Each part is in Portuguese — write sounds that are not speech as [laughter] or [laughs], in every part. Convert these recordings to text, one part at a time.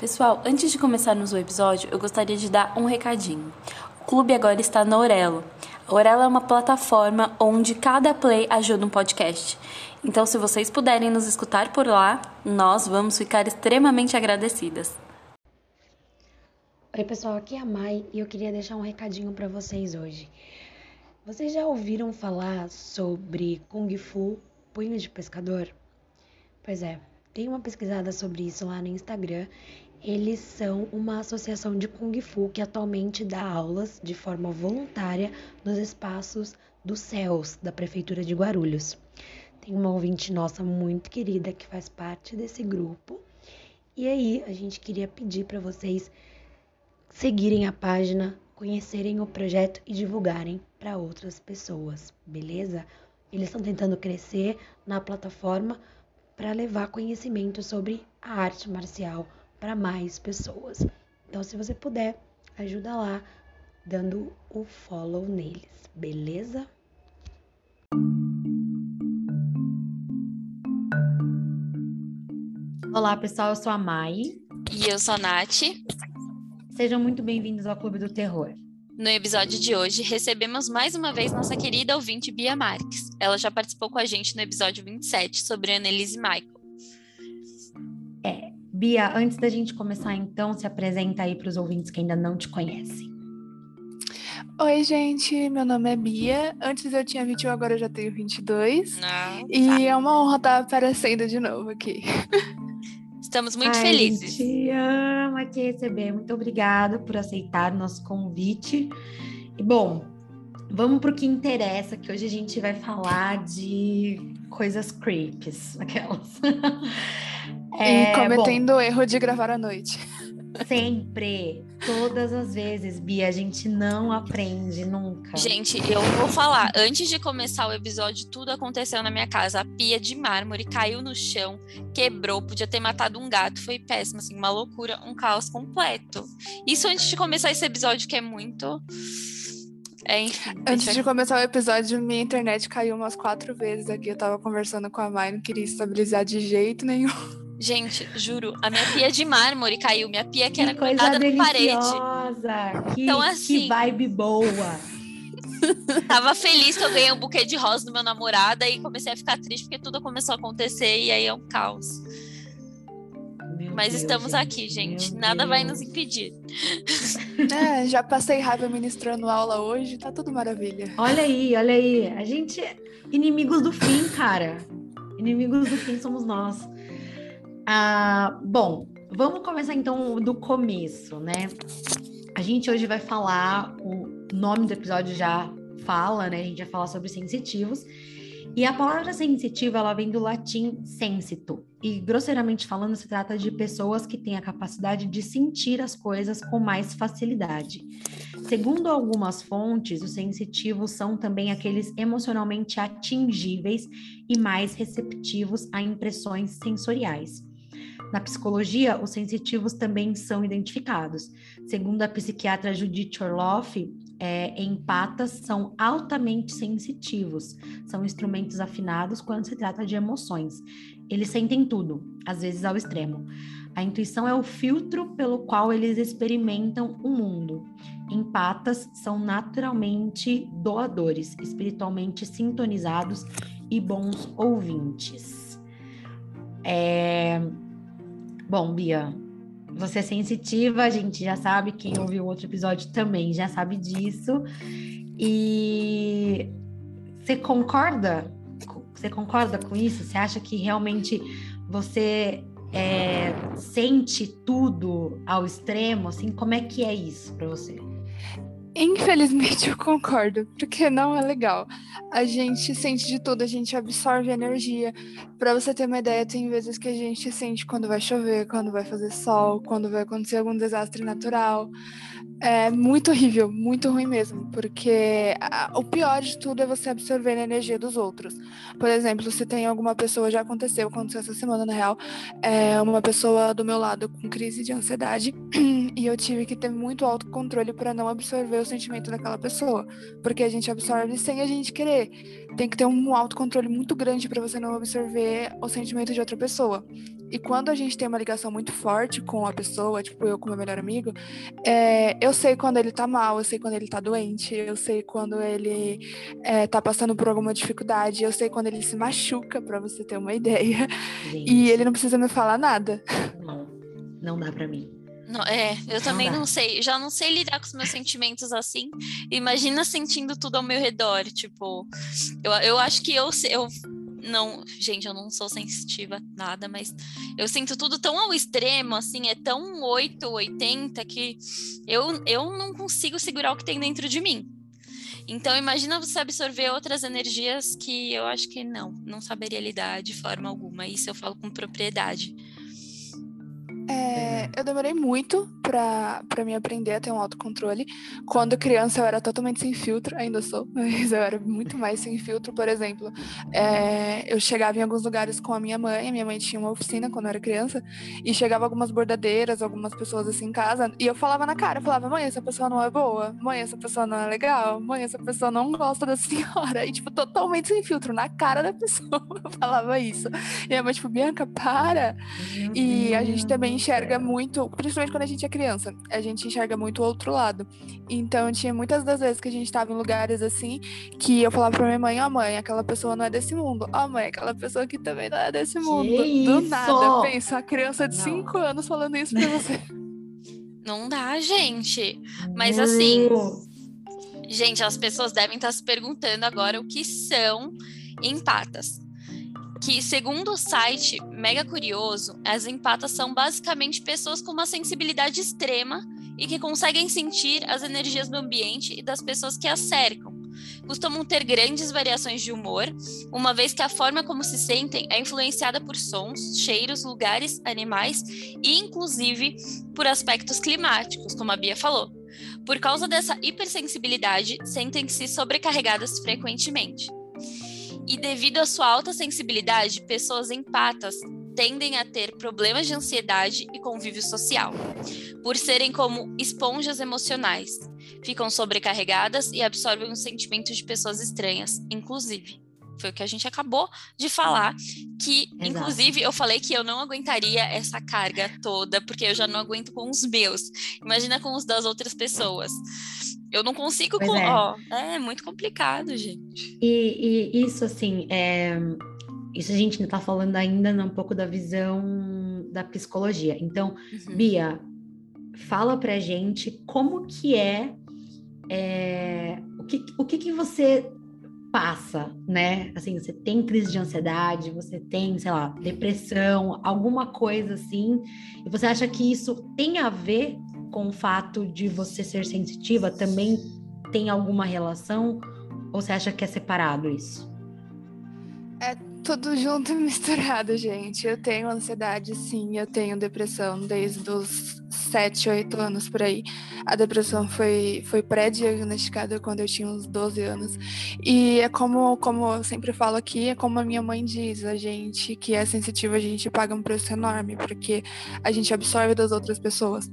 Pessoal, antes de começarmos o episódio, eu gostaria de dar um recadinho. O clube agora está na Orelo. A Orelo é uma plataforma onde cada play ajuda um podcast. Então, se vocês puderem nos escutar por lá, nós vamos ficar extremamente agradecidas. Oi, pessoal, aqui é a Mai e eu queria deixar um recadinho para vocês hoje. Vocês já ouviram falar sobre Kung Fu Punho de Pescador? Pois é, tem uma pesquisada sobre isso lá no Instagram. Eles são uma associação de Kung Fu que atualmente dá aulas de forma voluntária nos espaços dos céus da Prefeitura de Guarulhos. Tem uma ouvinte nossa muito querida que faz parte desse grupo. E aí, a gente queria pedir para vocês seguirem a página, conhecerem o projeto e divulgarem para outras pessoas, beleza? Eles estão tentando crescer na plataforma para levar conhecimento sobre a arte marcial para mais pessoas. Então, se você puder, ajuda lá dando o follow neles, beleza? Olá, pessoal, eu sou a Mai. E eu sou a Nath. Sejam muito bem-vindos ao Clube do Terror. No episódio de hoje, recebemos mais uma vez nossa querida ouvinte Bia Marques. Ela já participou com a gente no episódio 27 sobre Annelise Michael. Bia, antes da gente começar, então, se apresenta aí para os ouvintes que ainda não te conhecem. Oi, gente, meu nome é Bia. Antes eu tinha 21, agora eu já tenho 22. Ah, e tá. é uma honra estar aparecendo de novo aqui. Estamos muito Ai, felizes. Te ama te receber. Muito obrigada por aceitar o nosso convite. E bom, vamos para o que interessa, que hoje a gente vai falar de coisas creeps, [laughs] aquelas. E cometendo bom, o erro de gravar à noite. Sempre, todas as vezes, Bia, a gente não aprende nunca. Gente, eu vou falar. Antes de começar o episódio, tudo aconteceu na minha casa. A pia de mármore caiu no chão, quebrou, podia ter matado um gato. Foi péssimo, assim, uma loucura, um caos completo. Isso antes de começar esse episódio, que é muito. É, enfim. Antes deixa- de começar o episódio, minha internet caiu umas quatro vezes aqui. Eu tava conversando com a Mai, não queria estabilizar de jeito nenhum. Gente, juro, a minha pia de mármore caiu. Minha pia que era Que coisa na parede. deliciosa! Que, Então, que assim- vibe boa! [laughs] Tava feliz que eu ganhei um buquê de rosa do meu namorado e comecei a ficar triste porque tudo começou a acontecer e aí é um caos. Meu Mas Deus, estamos aqui, gente. Nada vai Deus. nos impedir. [laughs] É, já passei raiva ministrando aula hoje, tá tudo maravilha. Olha aí, olha aí. A gente. Inimigos do fim, cara. Inimigos do fim somos nós. Ah, bom, vamos começar então do começo, né? A gente hoje vai falar, o nome do episódio já fala, né? A gente vai falar sobre sensitivos. E a palavra sensitiva, ela vem do latim sensito. E, grosseiramente falando, se trata de pessoas que têm a capacidade de sentir as coisas com mais facilidade. Segundo algumas fontes, os sensitivos são também aqueles emocionalmente atingíveis e mais receptivos a impressões sensoriais. Na psicologia, os sensitivos também são identificados. Segundo a psiquiatra Judith Orloff, é, empatas são altamente sensitivos, são instrumentos afinados quando se trata de emoções. Eles sentem tudo, às vezes ao extremo. A intuição é o filtro pelo qual eles experimentam o mundo. Empatas são naturalmente doadores, espiritualmente sintonizados e bons ouvintes. É... Bom, Bia, você é sensitiva, a gente já sabe, quem ouviu outro episódio também já sabe disso. E você concorda? Você concorda com isso? Você acha que realmente você é, sente tudo ao extremo? Assim, como é que é isso para você? Infelizmente [laughs] eu concordo, porque não é legal. A gente sente de tudo, a gente absorve energia. Pra você ter uma ideia, tem vezes que a gente sente quando vai chover, quando vai fazer sol, quando vai acontecer algum desastre natural. É muito horrível, muito ruim mesmo, porque a- o pior de tudo é você absorver a energia dos outros. Por exemplo, se tem alguma pessoa, já aconteceu, aconteceu essa semana na real, é uma pessoa do meu lado com crise de ansiedade [clears throat] e eu tive que ter muito autocontrole para não absorver o sentimento daquela pessoa, porque a gente absorve sem a gente querer. Tem que ter um autocontrole muito grande para você não absorver o sentimento de outra pessoa. E quando a gente tem uma ligação muito forte com a pessoa, tipo eu com meu melhor amigo, é, eu sei quando ele tá mal, eu sei quando ele tá doente, eu sei quando ele é, tá passando por alguma dificuldade, eu sei quando ele se machuca, para você ter uma [laughs] ideia. Gente. E ele não precisa me falar nada. Não, não dá para mim. Não, é, eu também não, não, sei. Já não sei lidar com os meus sentimentos assim. Imagina sentindo tudo ao meu redor. Tipo, eu, eu acho que eu, eu não. Gente, eu não sou sensitiva nada, mas eu sinto tudo tão ao extremo, assim, é tão 8, 80 que eu, eu não consigo segurar o que tem dentro de mim. Então, imagina você absorver outras energias que eu acho que não, não saberia lidar de forma alguma. Isso eu falo com propriedade. É, eu demorei muito pra, pra me aprender a ter um autocontrole. Quando criança eu era totalmente sem filtro, ainda sou, [laughs] mas eu era muito mais sem filtro. Por exemplo, é, eu chegava em alguns lugares com a minha mãe, a minha mãe tinha uma oficina quando eu era criança, e chegava algumas bordadeiras, algumas pessoas assim em casa, e eu falava na cara, eu falava, mãe, essa pessoa não é boa, mãe, essa pessoa não é legal, mãe, essa pessoa não gosta da [laughs] senhora. E, tipo, totalmente sem filtro, na cara da pessoa, [laughs] eu falava isso. E a mãe, tipo, Bianca, para! E a gente também enxerga muito, principalmente quando a gente é criança, a gente enxerga muito o outro lado. Então, tinha muitas das vezes que a gente estava em lugares assim, que eu falava pra minha mãe, ó oh, mãe, aquela pessoa não é desse mundo. Ó oh, mãe, aquela pessoa aqui também não é desse mundo. Que Do isso? nada, pensa, a criança de 5 anos falando isso pra você. [laughs] Não dá, gente. Mas assim, gente, as pessoas devem estar se perguntando agora o que são empatas que, segundo o site Mega Curioso, as empatas são basicamente pessoas com uma sensibilidade extrema e que conseguem sentir as energias do ambiente e das pessoas que as cercam. Costumam ter grandes variações de humor, uma vez que a forma como se sentem é influenciada por sons, cheiros, lugares, animais e, inclusive, por aspectos climáticos, como a Bia falou. Por causa dessa hipersensibilidade, sentem-se sobrecarregadas frequentemente. E devido à sua alta sensibilidade, pessoas empatas tendem a ter problemas de ansiedade e convívio social, por serem como esponjas emocionais. Ficam sobrecarregadas e absorvem os sentimentos de pessoas estranhas, inclusive. Foi o que a gente acabou de falar, que Exato. inclusive eu falei que eu não aguentaria essa carga toda, porque eu já não aguento com os meus. Imagina com os das outras pessoas. Eu não consigo. Com... É. Ó, é muito complicado, gente. E, e isso, assim, é... isso a gente está falando ainda um pouco da visão da psicologia. Então, uhum. Bia, fala pra gente como que é, é... o, que, o que, que você passa, né? Assim, você tem crise de ansiedade, você tem, sei lá, depressão, alguma coisa assim, e você acha que isso tem a ver com o fato de você ser sensitiva também tem alguma relação? Ou você acha que é separado isso? É tudo junto e misturado, gente. Eu tenho ansiedade, sim, eu tenho depressão desde os 7, 8 anos por aí. A depressão foi, foi pré-diagnosticada quando eu tinha uns 12 anos. E é como, como eu sempre falo aqui, é como a minha mãe diz, a gente que é sensitivo, a gente paga um preço enorme, porque a gente absorve das outras pessoas.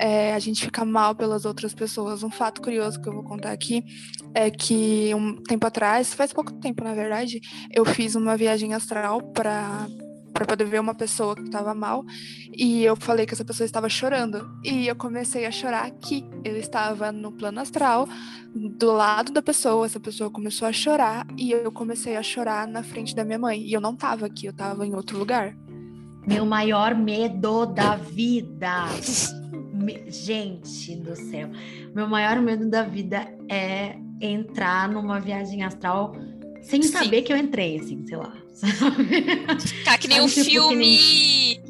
É, a gente fica mal pelas outras pessoas. Um fato curioso que eu vou contar aqui é que um tempo atrás, faz pouco tempo na verdade, eu fiz uma viagem astral para para poder ver uma pessoa que estava mal e eu falei que essa pessoa estava chorando e eu comecei a chorar aqui. Eu estava no plano astral, do lado da pessoa, essa pessoa começou a chorar e eu comecei a chorar na frente da minha mãe e eu não estava aqui, eu estava em outro lugar. Meu maior medo da vida. Gente do céu, meu maior medo da vida é entrar numa viagem astral sem Sim. saber que eu entrei, assim, sei lá. Ficar que nem um tipo, filme.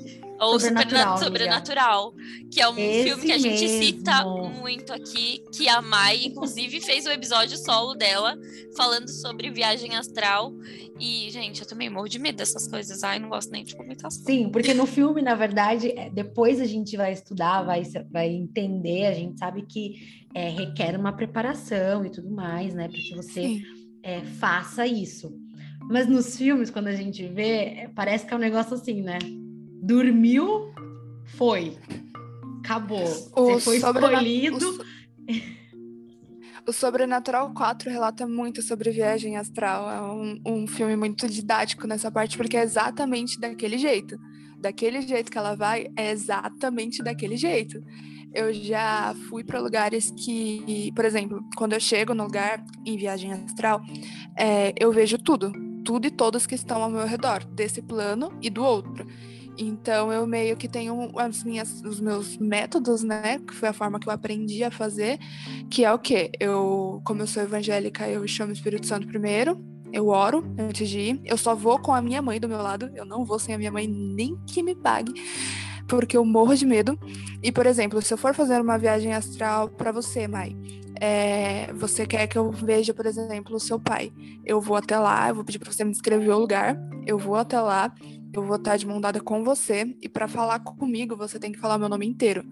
Ou Sobrenatural, Sobrenatural que é um Esse filme que a gente mesmo. cita muito aqui, que a Mai, inclusive, fez o um episódio solo dela, falando sobre viagem astral. E, gente, eu também morro de medo dessas coisas. Ai, não gosto nem de comentar. Sim, porque no filme, na verdade, é, depois a gente vai estudar, vai, vai entender, a gente sabe que é, requer uma preparação e tudo mais, né? Para que você é, faça isso. Mas nos filmes, quando a gente vê, parece que é um negócio assim, né? Dormiu, foi. acabou. O Você foi escolhido. o so- O Sobrenatural 4 relata muito sobre viagem astral. É um, um filme muito didático nessa parte, porque é exatamente daquele jeito. Daquele jeito que ela vai, é exatamente daquele jeito. Eu já fui para lugares que, por exemplo, quando eu chego no lugar em viagem astral, é, eu vejo tudo, tudo e todos que estão ao meu redor, desse plano e do outro. Então eu meio que tenho as minhas, os meus métodos, né? Que foi a forma que eu aprendi a fazer, que é o quê? Eu, como eu sou evangélica, eu chamo o Espírito Santo primeiro, eu oro antes de ir. Eu só vou com a minha mãe do meu lado, eu não vou sem a minha mãe, nem que me pague, porque eu morro de medo. E, por exemplo, se eu for fazer uma viagem astral para você, Mai, é, você quer que eu veja, por exemplo, o seu pai. Eu vou até lá, eu vou pedir para você me descrever o lugar, eu vou até lá, eu vou estar de mão dada com você, e para falar comigo, você tem que falar meu nome inteiro.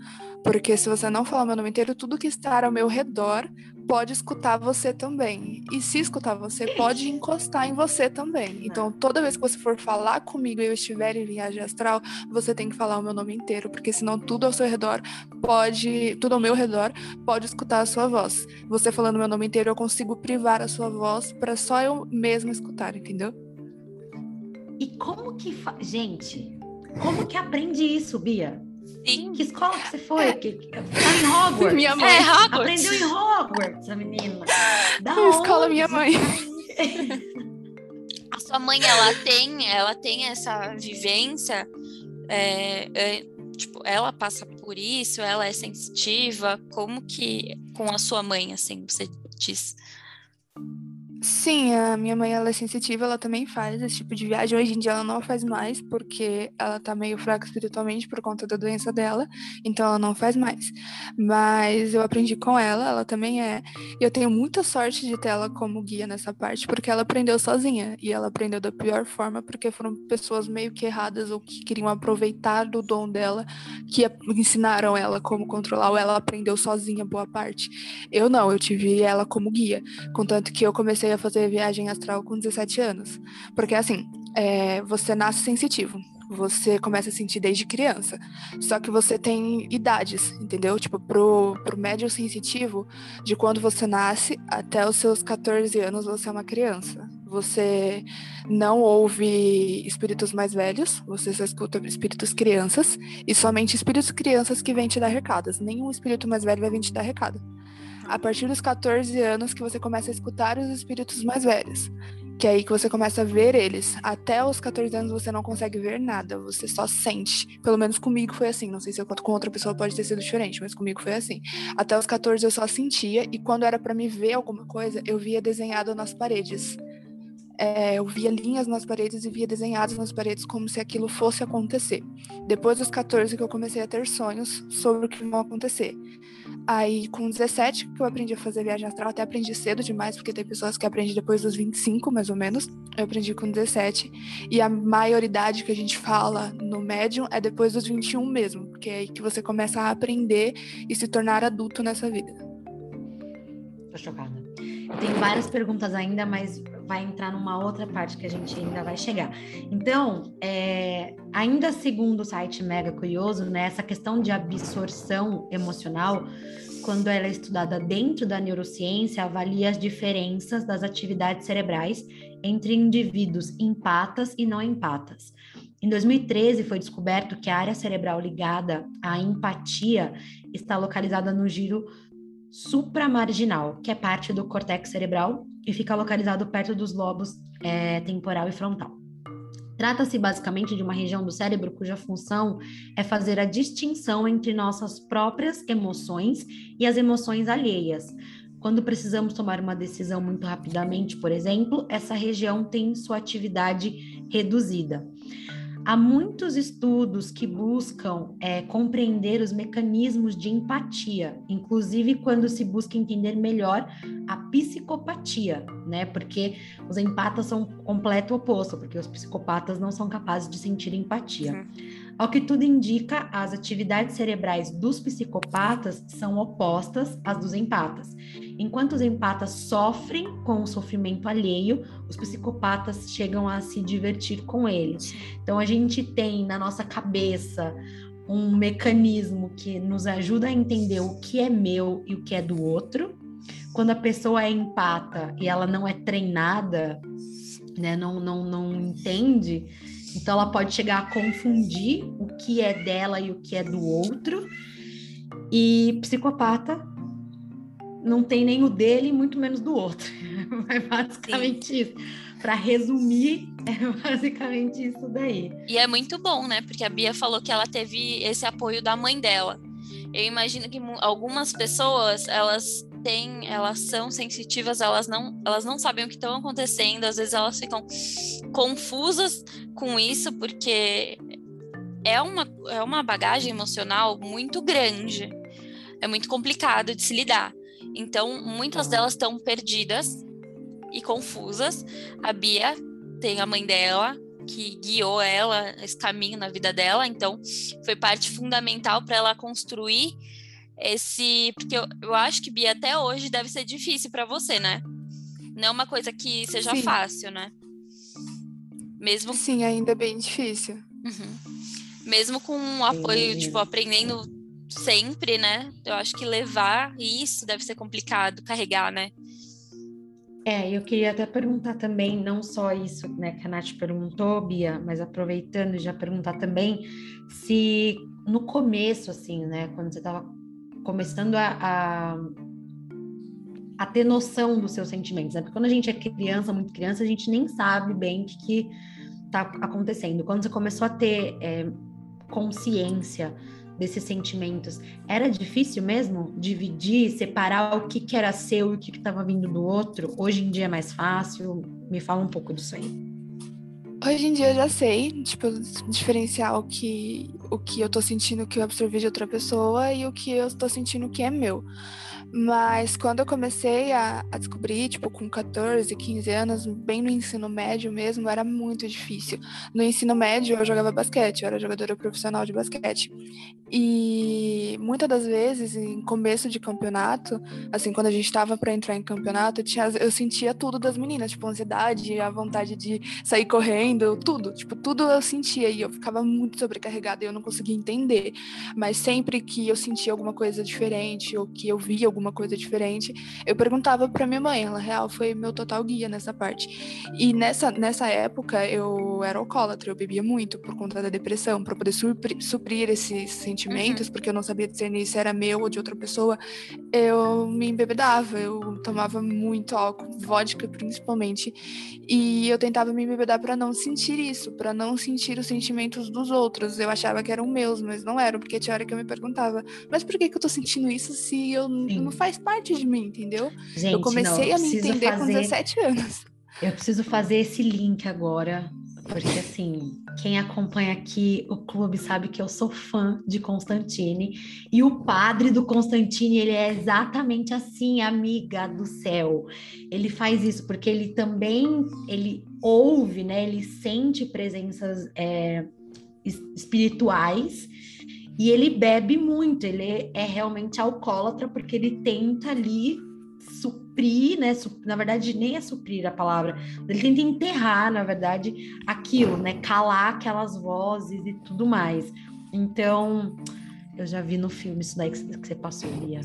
Porque se você não falar meu nome inteiro, tudo que está ao meu redor pode escutar você também. E se escutar você, pode encostar em você também. Então, toda vez que você for falar comigo e eu estiver em viagem astral, você tem que falar o meu nome inteiro, porque senão tudo ao seu redor pode, tudo ao meu redor pode escutar a sua voz. Você falando meu nome inteiro, eu consigo privar a sua voz para só eu mesma escutar, entendeu? E como que. Fa... Gente, como que aprende isso, Bia? Sim. Que escola que você foi? Que... que- Tá em Hogwarts? [laughs] Minha mãe. É, Hogwarts. Aprendeu em Hogwarts, a menina. [laughs] Da Na escola, minha mãe. [laughs] A sua mãe, ela tem, ela tem essa vivência, é, é, tipo, ela passa por isso, ela é sensitiva, como que com a sua mãe, assim, você diz? Sim, a minha mãe ela é sensitiva, ela também faz esse tipo de viagem. Hoje em dia ela não faz mais, porque ela tá meio fraca espiritualmente por conta da doença dela, então ela não faz mais. Mas eu aprendi com ela, ela também é. Eu tenho muita sorte de ter ela como guia nessa parte, porque ela aprendeu sozinha. E ela aprendeu da pior forma, porque foram pessoas meio que erradas ou que queriam aproveitar do dom dela, que ensinaram ela como controlar, ou ela aprendeu sozinha boa parte. Eu não, eu tive ela como guia. Contanto que eu comecei a fazer viagem astral com 17 anos. Porque assim, é, você nasce sensitivo. Você começa a sentir desde criança. Só que você tem idades, entendeu? Tipo, pro, pro médio sensitivo, de quando você nasce até os seus 14 anos, você é uma criança. Você não ouve espíritos mais velhos, você só escuta espíritos crianças, e somente espíritos crianças que vêm te dar recados. Nenhum espírito mais velho vai vir te dar recado a partir dos 14 anos que você começa a escutar os espíritos mais velhos. Que é aí que você começa a ver eles. Até os 14 anos você não consegue ver nada, você só sente. Pelo menos comigo foi assim. Não sei se com outra pessoa pode ter sido diferente, mas comigo foi assim. Até os 14 eu só sentia, e quando era para me ver alguma coisa, eu via desenhado nas paredes. É, eu via linhas nas paredes e via desenhados nas paredes como se aquilo fosse acontecer. Depois dos 14 que eu comecei a ter sonhos sobre o que vão acontecer. Aí, com 17, que eu aprendi a fazer viagem astral, até aprendi cedo demais, porque tem pessoas que aprendem depois dos 25, mais ou menos. Eu aprendi com 17. E a maioridade que a gente fala no médium é depois dos 21 mesmo, porque é aí que você começa a aprender e se tornar adulto nessa vida. Tô chocada. Tem várias perguntas ainda, mas vai entrar numa outra parte que a gente ainda vai chegar. Então, é, ainda segundo o site Mega Curioso, né, essa questão de absorção emocional, quando ela é estudada dentro da neurociência, avalia as diferenças das atividades cerebrais entre indivíduos empatas e não empatas. Em 2013, foi descoberto que a área cerebral ligada à empatia está localizada no giro supramarginal, que é parte do córtex cerebral e fica localizado perto dos lobos é, temporal e frontal. Trata-se basicamente de uma região do cérebro cuja função é fazer a distinção entre nossas próprias emoções e as emoções alheias. Quando precisamos tomar uma decisão muito rapidamente, por exemplo, essa região tem sua atividade reduzida. Há muitos estudos que buscam é, compreender os mecanismos de empatia, inclusive quando se busca entender melhor a psicopatia, né? Porque os empatas são o completo oposto, porque os psicopatas não são capazes de sentir empatia. Ao que tudo indica, as atividades cerebrais dos psicopatas são opostas às dos empatas. Enquanto os empatas sofrem com o sofrimento alheio, os psicopatas chegam a se divertir com ele. Então a gente tem na nossa cabeça um mecanismo que nos ajuda a entender o que é meu e o que é do outro. Quando a pessoa é empata e ela não é treinada, né, não, não, não entende, então ela pode chegar a confundir o que é dela e o que é do outro. E psicopata não tem nem o dele, muito menos do outro. [laughs] É basicamente Sim. isso. Para resumir, é basicamente isso daí. E é muito bom, né? Porque a Bia falou que ela teve esse apoio da mãe dela. Eu imagino que algumas pessoas, elas têm, elas são sensitivas, elas não, elas não sabem o que estão acontecendo, às vezes elas ficam confusas com isso, porque é uma, é uma bagagem emocional muito grande. É muito complicado de se lidar. Então, muitas delas estão perdidas e confusas. A Bia tem a mãe dela, que guiou ela esse caminho na vida dela, então foi parte fundamental para ela construir esse. Porque eu, eu acho que, Bia, até hoje deve ser difícil para você, né? Não é uma coisa que seja Sim. fácil, né? Mesmo. Sim, ainda é bem difícil. Uhum. Mesmo com um apoio, tipo, aprendendo sempre, né? Eu acho que levar isso deve ser complicado, carregar, né? É, eu queria até perguntar também, não só isso né, que a Nath perguntou, Bia, mas aproveitando já perguntar também se no começo, assim, né, quando você estava começando a, a, a, ter noção dos seus sentimentos, né? Porque quando a gente é criança, muito criança, a gente nem sabe bem o que, que tá acontecendo. Quando você começou a ter é, consciência desses sentimentos, era difícil mesmo dividir, separar o que, que era seu e o que estava vindo do outro? Hoje em dia é mais fácil? Me fala um pouco disso aí. Hoje em dia eu já sei, tipo, diferenciar o que, o que eu tô sentindo que eu absorvi de outra pessoa e o que eu tô sentindo que é meu. Mas quando eu comecei a, a, descobrir, tipo, com 14, 15 anos, bem no ensino médio mesmo, era muito difícil. No ensino médio eu jogava basquete, eu era jogadora profissional de basquete. E muitas das vezes, em começo de campeonato, assim, quando a gente estava para entrar em campeonato, eu, tinha, eu sentia tudo das meninas, tipo, ansiedade, a vontade de sair correndo, tudo, tipo, tudo eu sentia e eu ficava muito sobrecarregada e eu não conseguia entender. Mas sempre que eu sentia alguma coisa diferente ou que eu via alguma alguma coisa diferente, eu perguntava para minha mãe, ela real foi meu total guia nessa parte. E nessa, nessa época eu era alcoólatra, eu bebia muito por conta da depressão, para poder suprir, suprir esses sentimentos, uhum. porque eu não sabia discernir se era meu ou de outra pessoa. Eu me embebedava, eu tomava muito álcool, vodka principalmente, e eu tentava me embebedar para não sentir isso, para não sentir os sentimentos dos outros. Eu achava que eram meus, mas não eram, porque tinha hora que eu me perguntava, mas por que, que eu tô sentindo isso se eu não faz parte de mim, entendeu? Gente, eu comecei não, a me entender fazer... com 17 anos. Eu preciso fazer esse link agora, porque assim, quem acompanha aqui o clube sabe que eu sou fã de Constantine e o padre do Constantine, ele é exatamente assim, amiga do céu. Ele faz isso porque ele também ele ouve, né? Ele sente presenças é, espirituais e ele bebe muito, ele é realmente alcoólatra porque ele tenta ali suprir, né? Na verdade, nem é suprir a palavra, ele tenta enterrar, na verdade, aquilo, né? Calar aquelas vozes e tudo mais. Então, eu já vi no filme isso daí que você passou, Lia.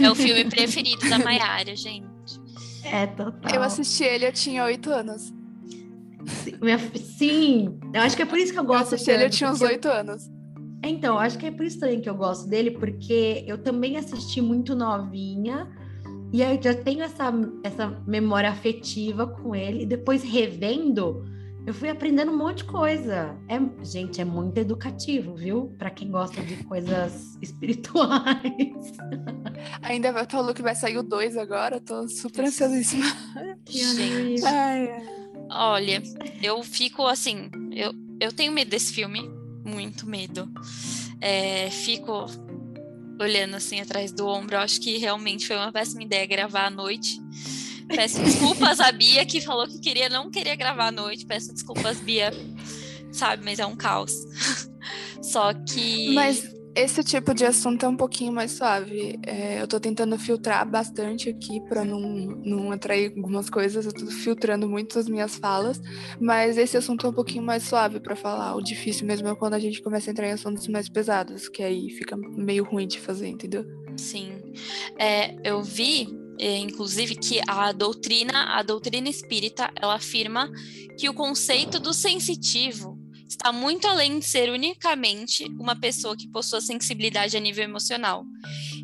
É o filme preferido da Maiara, gente. É, total. Eu assisti ele, eu tinha oito anos. Sim, minha... Sim, eu acho que é por isso que eu gosto. Eu assisti ele, eu tinha uns oito anos. Então, acho que é por isso também que eu gosto dele, porque eu também assisti muito novinha, e aí já tenho essa, essa memória afetiva com ele, e depois revendo, eu fui aprendendo um monte de coisa. É, gente, é muito educativo, viu? Para quem gosta de coisas [laughs] espirituais. Ainda falou que vai sair o 2 agora, tô super ansiosíssima. Gente. Ai, Olha, eu fico assim, eu, eu tenho medo desse filme, muito medo. É, fico olhando assim atrás do ombro. Eu acho que realmente foi uma péssima ideia gravar à noite. Peço desculpas a Bia que falou que queria, não queria gravar à noite. Peço desculpas, Bia. Sabe, mas é um caos. [laughs] Só que. Mas Esse tipo de assunto é um pouquinho mais suave. É, eu tô tentando filtrar bastante aqui para não, não atrair algumas coisas. Eu tô filtrando muito as minhas falas, mas esse assunto é um pouquinho mais suave para falar. O difícil mesmo é quando a gente começa a entrar em assuntos mais pesados, que aí fica meio ruim de fazer, entendeu? Sim. É, eu vi é, inclusive que a doutrina, a doutrina espírita, ela afirma que o conceito do sensitivo está muito além de ser unicamente uma pessoa que possua sensibilidade a nível emocional.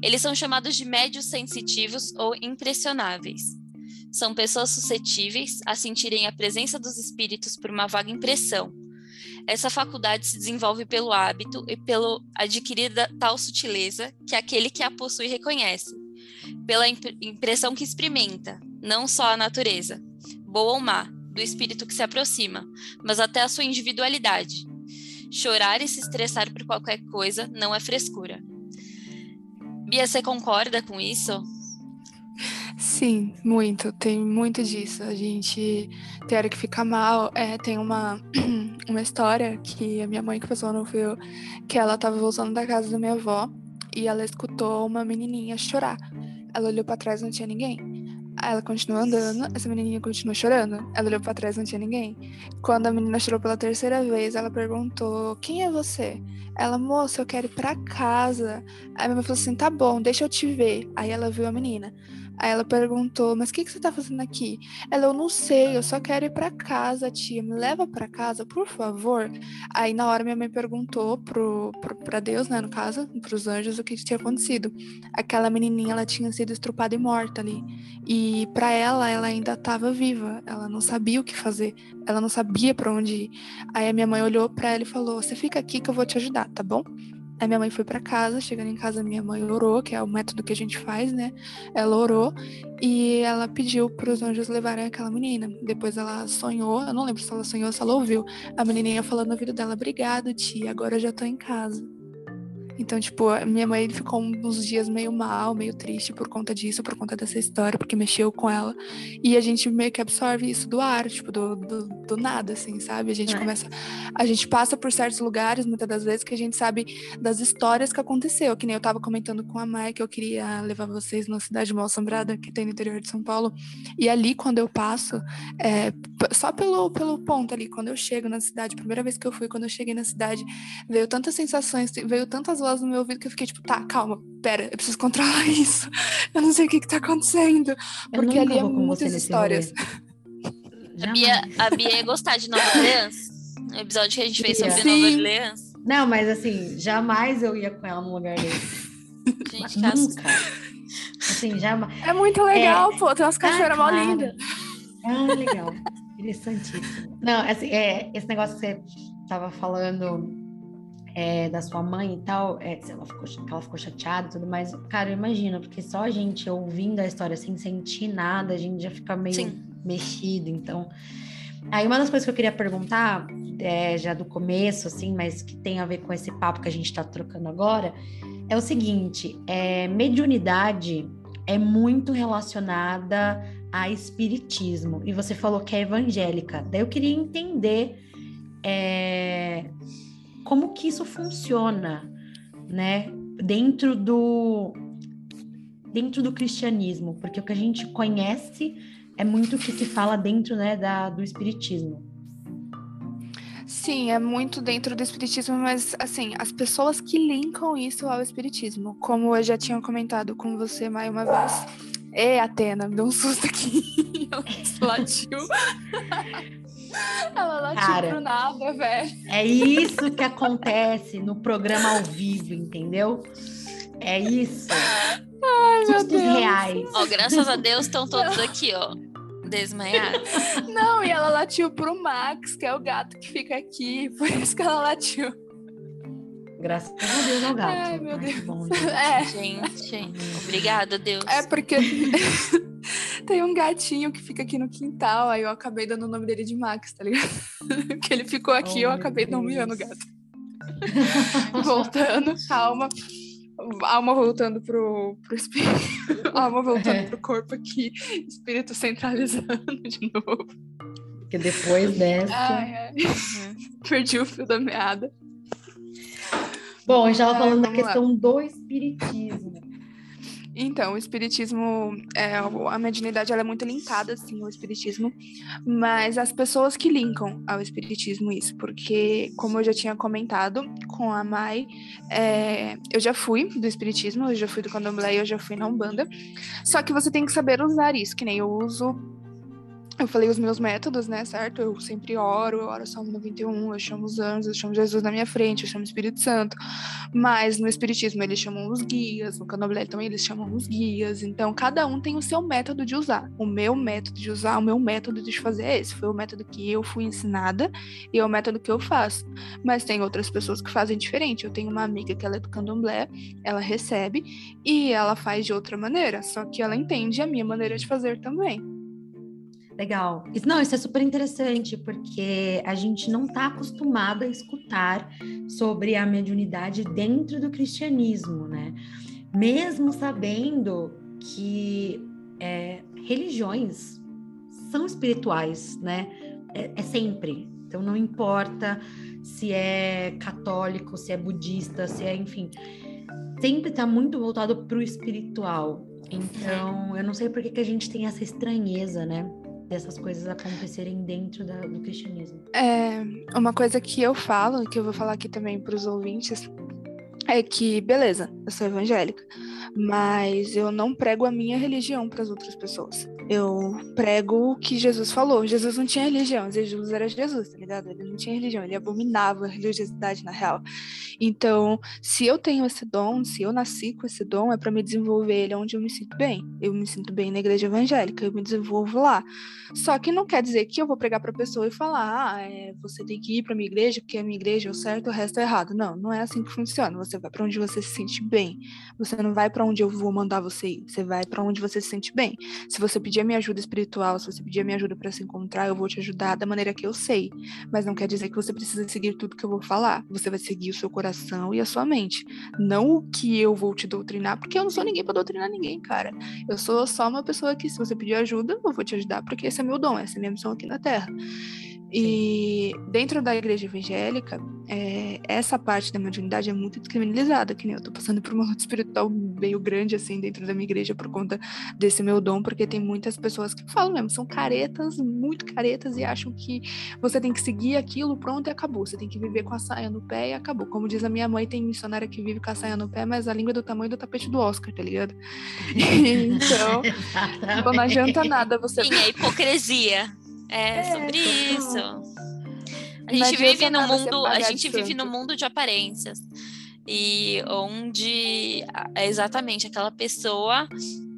Eles são chamados de médios sensitivos ou impressionáveis. São pessoas suscetíveis a sentirem a presença dos espíritos por uma vaga impressão. Essa faculdade se desenvolve pelo hábito e pelo adquirir tal sutileza que aquele que a possui reconhece, pela imp impressão que experimenta, não só a natureza, boa ou má, do espírito que se aproxima, mas até a sua individualidade. Chorar e se estressar por qualquer coisa não é frescura. Bia, você concorda com isso? Sim, muito. Tem muito disso. A gente tem hora que fica mal. É, tem uma, [clears throat] uma história que a minha mãe que passou no fio, que ela estava voltando da casa da minha avó e ela escutou uma menininha chorar. Ela olhou para trás, não tinha ninguém. Aí ela continuou andando, essa menininha continuou chorando. Ela olhou para trás, não tinha ninguém. Quando a menina chorou pela terceira vez, ela perguntou: Quem é você? Ela, moça, eu quero ir para casa. Aí minha mãe falou assim: Tá bom, deixa eu te ver. Aí ela viu a menina. Aí ela perguntou: Mas o que, que você tá fazendo aqui? Ela, eu não sei, eu só quero ir para casa, tia. Me leva para casa, por favor. Aí na hora minha mãe perguntou pro, pro, pra Deus, né, no caso, pros anjos, o que, tinha acontecido. Aquela menininha, ela tinha sido estrupada e morta ali. E para ela, ela ainda estava viva. Ela não sabia o que fazer. Ela não sabia para onde ir. Aí a minha mãe olhou para ela e falou: Você fica aqui que eu vou te ajudar, tá bom? Minha mãe foi para casa, chegando em casa, minha mãe orou, que é o método que a gente faz, né? Ela orou e ela pediu para os anjos levarem aquela menina. Depois ela sonhou, eu não lembro se ela sonhou ou se ela ouviu, a menininha falando no ouvido dela: Obrigada, tia, agora eu já tô em casa. Então, tipo, minha mãe ficou uns dias meio mal, meio triste por conta disso, por conta dessa história, porque mexeu com ela. E a gente meio que absorve isso do ar, tipo, do, do, do nada, assim, sabe? A gente é. começa. A gente passa por certos lugares, muitas das vezes, que a gente sabe das histórias que aconteceu. Que nem eu tava comentando com a Mai que eu queria levar vocês numa cidade mal assombrada que tem no interior de São Paulo. E ali, quando eu passo, é, só pelo, pelo ponto ali, quando eu chego na cidade, primeira vez que eu fui, quando eu cheguei na cidade, veio tantas sensações, veio tantas vozes no meu ouvido que eu fiquei tipo, tá, calma, pera, eu preciso controlar [laughs] isso. Eu não sei o que que tá acontecendo. Porque ali é muitas histórias. A Bia, a Bia ia gostar de Nova Orleans. O episódio que a gente fez sobre Sim. Nova Orleans. Não, mas assim, jamais eu ia com ela num lugar desse. Gente, nunca. Assim, jamais. É muito legal, é... pô. Tem umas cachoeiras ah, claro. mal lindas. Ah, legal. Interessantíssimo. Não, assim, é, esse negócio que você tava falando é, da sua mãe e tal, é, ela, ficou, ela ficou chateada e tudo mais. Cara, eu imagino, porque só a gente ouvindo a história sem sentir nada, a gente já fica meio Sim. mexido. Então, aí uma das coisas que eu queria perguntar, é, já do começo, assim, mas que tem a ver com esse papo que a gente está trocando agora, é o seguinte: é, mediunidade é muito relacionada a espiritismo. E você falou que é evangélica. Daí eu queria entender. É, como que isso funciona, né, dentro do dentro do cristianismo, porque o que a gente conhece é muito o que se fala dentro, né, da, do espiritismo. Sim, é muito dentro do espiritismo, mas assim, as pessoas que linkam isso ao espiritismo, como eu já tinha comentado com você mais uma vez. Ê, Atena, me deu um susto aqui. [laughs] Ela latiu. [laughs] Ela latiu Cara, pro nada, velho. É isso que acontece no programa ao vivo, entendeu? É isso. Ai, meu Deus. reais. Ó, graças a Deus estão todos aqui, ó. Desmaiados. Não, e ela latiu pro Max, que é o gato que fica aqui. Por isso que ela latiu. Graças a Deus é o gato. Ai, meu Deus. Bom, gente. É. gente, obrigada, Deus. É porque [laughs] tem um gatinho que fica aqui no quintal, aí eu acabei dando o nome dele de Max, tá ligado? [laughs] que ele ficou aqui, oh, eu acabei nomeando o gato. [laughs] voltando, calma. Alma voltando pro, pro espírito. [laughs] Alma voltando é. pro corpo aqui. Espírito centralizando de novo. Porque depois dessa. Ai, ai. Perdi o fio da meada. Bom, a gente estava falando da vamos lá. questão do espiritismo. Então, o espiritismo, é, a mediunidade ela é muito linkada assim ao espiritismo, mas as pessoas que linkam ao espiritismo isso, porque como eu já tinha comentado com a Mai, é, eu já fui do espiritismo, eu já fui do candomblé, eu já fui na umbanda, só que você tem que saber usar isso, que nem eu uso eu falei os meus métodos, né, certo? Eu sempre oro, eu oro Salmo 91, eu chamo os anjos, eu chamo Jesus na minha frente, eu chamo o Espírito Santo. Mas no Espiritismo eles chamam os guias, no Candomblé também eles chamam os guias. Então cada um tem o seu método de usar. O meu método de usar, o meu método de fazer é esse. Foi o método que eu fui ensinada e é o método que eu faço. Mas tem outras pessoas que fazem diferente. Eu tenho uma amiga que ela é do Candomblé, ela recebe e ela faz de outra maneira, só que ela entende a minha maneira de fazer também. Legal. Isso, não, isso é super interessante, porque a gente não está acostumado a escutar sobre a mediunidade dentro do cristianismo, né? Mesmo sabendo que é, religiões são espirituais, né? É, é sempre. Então não importa se é católico, se é budista, se é, enfim, sempre está muito voltado para o espiritual. Então, eu não sei por que, que a gente tem essa estranheza, né? Dessas coisas acontecerem dentro da, do cristianismo. É, uma coisa que eu falo, que eu vou falar aqui também para os ouvintes, é que, beleza, eu sou evangélica, mas eu não prego a minha religião para as outras pessoas. Eu prego o que Jesus falou. Jesus não tinha religião, Jesus era Jesus, tá ligado? Ele não tinha religião, ele abominava a religiosidade na real. Então, se eu tenho esse dom, se eu nasci com esse dom, é para me desenvolver ele onde eu me sinto bem. Eu me sinto bem na igreja evangélica, eu me desenvolvo lá. Só que não quer dizer que eu vou pregar para a pessoa e falar, ah, é, você tem que ir para minha igreja, porque a minha igreja é o certo, o resto é errado. Não, não é assim que funciona. Você vai para onde você se sente bem. Você não vai para onde eu vou mandar você ir. Você vai para onde você se sente bem. Se você pedir a minha ajuda espiritual, se você pedir a minha ajuda para se encontrar, eu vou te ajudar da maneira que eu sei. Mas não quer dizer que você precisa seguir tudo que eu vou falar. Você vai seguir o seu coração e a sua mente. Não o que eu vou te doutrinar, porque eu não sou ninguém para doutrinar ninguém, cara. Eu sou só uma pessoa que, se você pedir ajuda, eu vou te ajudar, porque esse é meu dom, essa é minha missão aqui na Terra. E dentro da igreja evangélica, é, essa parte da mediunidade é muito descriminalizada, que nem eu tô passando por uma luta espiritual meio grande, assim, dentro da minha igreja por conta desse meu dom, porque tem muitas pessoas que falam mesmo, são caretas, muito caretas, e acham que você tem que seguir aquilo, pronto, e acabou. Você tem que viver com a saia no pé e acabou. Como diz a minha mãe, tem missionária que vive com a saia no pé, mas a língua é do tamanho do tapete do Oscar, tá ligado? [laughs] então, tipo, não adianta nada você Sim, é hipocrisia. É, sobre total. isso. A gente vive você mundo, a gente vive no mundo de aparências. E onde é exatamente aquela pessoa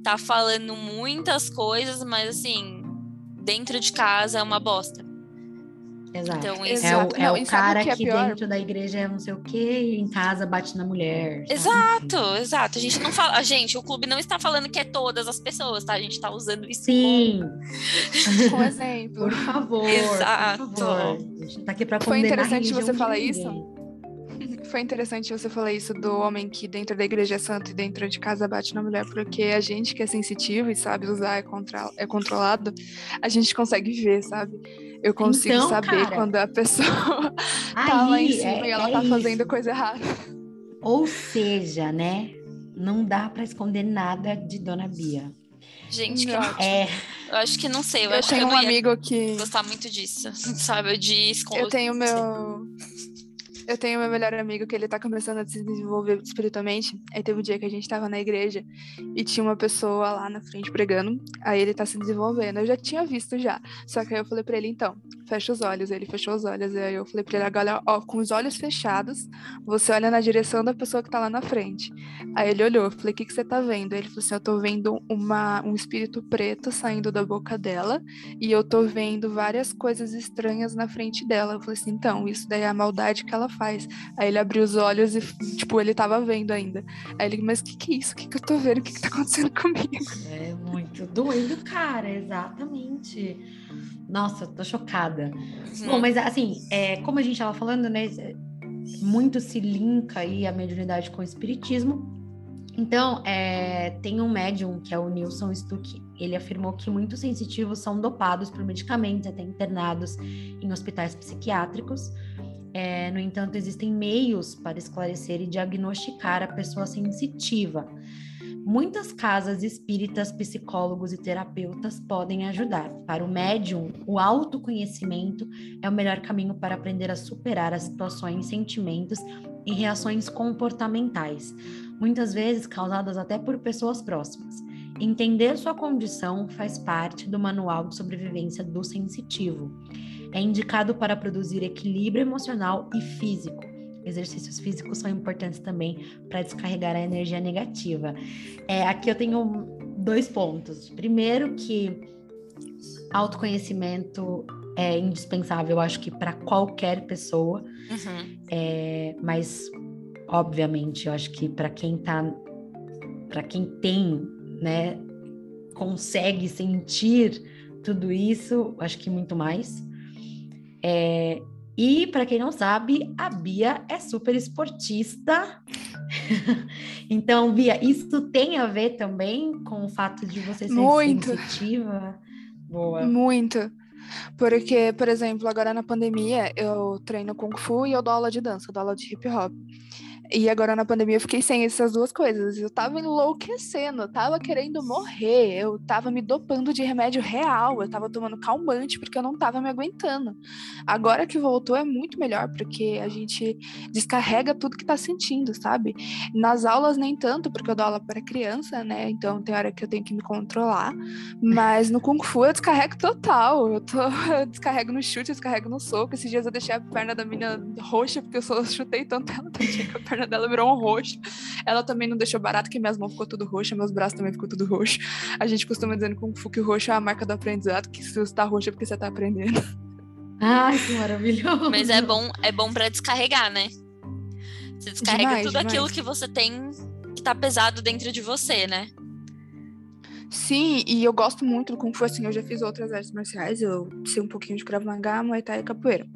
tá falando muitas coisas, mas assim, dentro de casa é uma bosta. Exato. Então, é o, Exato. é Não, o cara que é que pior? dentro da igreja é não sei o quê e em casa bate na mulher. sabe? Exato, exato. A gente não fala. Gente, o clube não está falando que é todas as pessoas, tá? A gente tá usando isso Sim, com exemplo. por favor. Exato. Por favor. A gente tá aqui pra Foi interessante você falar isso. Foi interessante você falar isso do homem que dentro da igreja é santo e dentro de casa bate na mulher, porque a gente que é sensitivo e sabe usar, é, contra... é controlado, a gente consegue ver, sabe? Eu consigo Então, saber cara, quando a pessoa [laughs] tá lá em Aí, cima é- e ela é tá fazendo isso. coisa errada. Ou seja, né? Não dá pra esconder nada de Dona Bia. Gente, que Não. ótimo. É, Eu acho que não sei. Eu, Eu acho que tenho eu um amigo que. gostar muito disso. [laughs] Sabe? De esconder. Eu tenho meu. Eu tenho meu melhor amigo que ele tá começando a se desenvolver espiritualmente. Aí teve um dia que a gente tava na igreja e tinha uma pessoa lá na frente pregando. Aí ele tá se desenvolvendo. Eu já tinha visto já. Só que aí eu falei pra ele, então, fecha os olhos. Ele fechou os olhos. Aí eu falei pra ele, agora, ó, com os olhos fechados, você olha na direção da pessoa que tá lá na frente. Aí ele olhou, eu falei, o que, que você tá vendo? Aí ele falou assim, eu tô vendo uma, um espírito preto saindo da boca dela e eu tô vendo várias coisas estranhas na frente dela. Eu falei assim, então, isso daí é a maldade que ela faz. Aí ele abriu os olhos e, tipo, ele tava vendo ainda. Aí ele, mas o que que é isso? O que que eu tô vendo? O que que tá acontecendo [laughs] comigo? é muito doido, cara, exatamente. Nossa, tô chocada. Bom, mas assim, é, como a gente estava falando, né? Muito se linka aí a mediunidade com o espiritismo. Então, é, tem um médium que é o Nilson Stuck. Ele afirmou que muitos sensitivos são dopados por medicamentos, até internados em hospitais psiquiátricos. É, no entanto, existem meios para esclarecer e diagnosticar a pessoa sensitiva. Muitas casas espíritas, psicólogos e terapeutas podem ajudar. Para o médium, o autoconhecimento é o melhor caminho para aprender a superar as situações, sentimentos e reações comportamentais, muitas vezes causadas até por pessoas próximas. Entender sua condição faz parte do manual de sobrevivência do sensitivo. É indicado para produzir equilíbrio emocional e físico. Exercícios físicos são importantes também para descarregar a energia negativa. É, aqui eu tenho dois pontos. Primeiro, que autoconhecimento é indispensável, eu acho que para qualquer pessoa. Uhum. É, mas, obviamente, eu acho que para quem tá. Para quem tem né, consegue sentir tudo isso, acho que muito mais. É, e para quem não sabe, a Bia é super esportista. [laughs] então, Bia, isso tem a ver também com o fato de você ser muito. sensitiva? Boa. Muito. Porque, por exemplo, agora na pandemia, eu treino Kung Fu e eu dou aula de dança, dou aula de hip hop. E agora na pandemia eu fiquei sem essas duas coisas. Eu tava enlouquecendo, eu tava querendo morrer, eu tava me dopando de remédio real, eu tava tomando calmante porque eu não tava me aguentando. Agora que voltou é muito melhor, porque a gente descarrega tudo que tá sentindo, sabe? Nas aulas nem tanto, porque eu dou aula para criança, né? Então tem hora que eu tenho que me controlar. Mas no Kung Fu eu descarrego total. Eu, tô, [laughs] eu descarrego no chute, eu descarrego no soco. Esses dias eu deixei a perna da menina roxa, porque eu só chutei tanto ela, [laughs] tadinha, que a perna dela virou um roxo. Ela também não deixou barato, que minhas mãos ficou tudo roxa, meus braços também ficou tudo roxo. A gente costuma dizer no Kung Fu que o roxo é a marca do aprendizado, que se você tá roxo é porque você tá aprendendo. Ai, que maravilhoso. Mas é bom, é bom para descarregar, né? Você descarrega demais, tudo demais. aquilo que você tem que tá pesado dentro de você, né? Sim, e eu gosto muito do Kung Fu, assim, eu já fiz outras artes marciais, eu sei um pouquinho de Krav Maga, Muay Thai e Capoeira.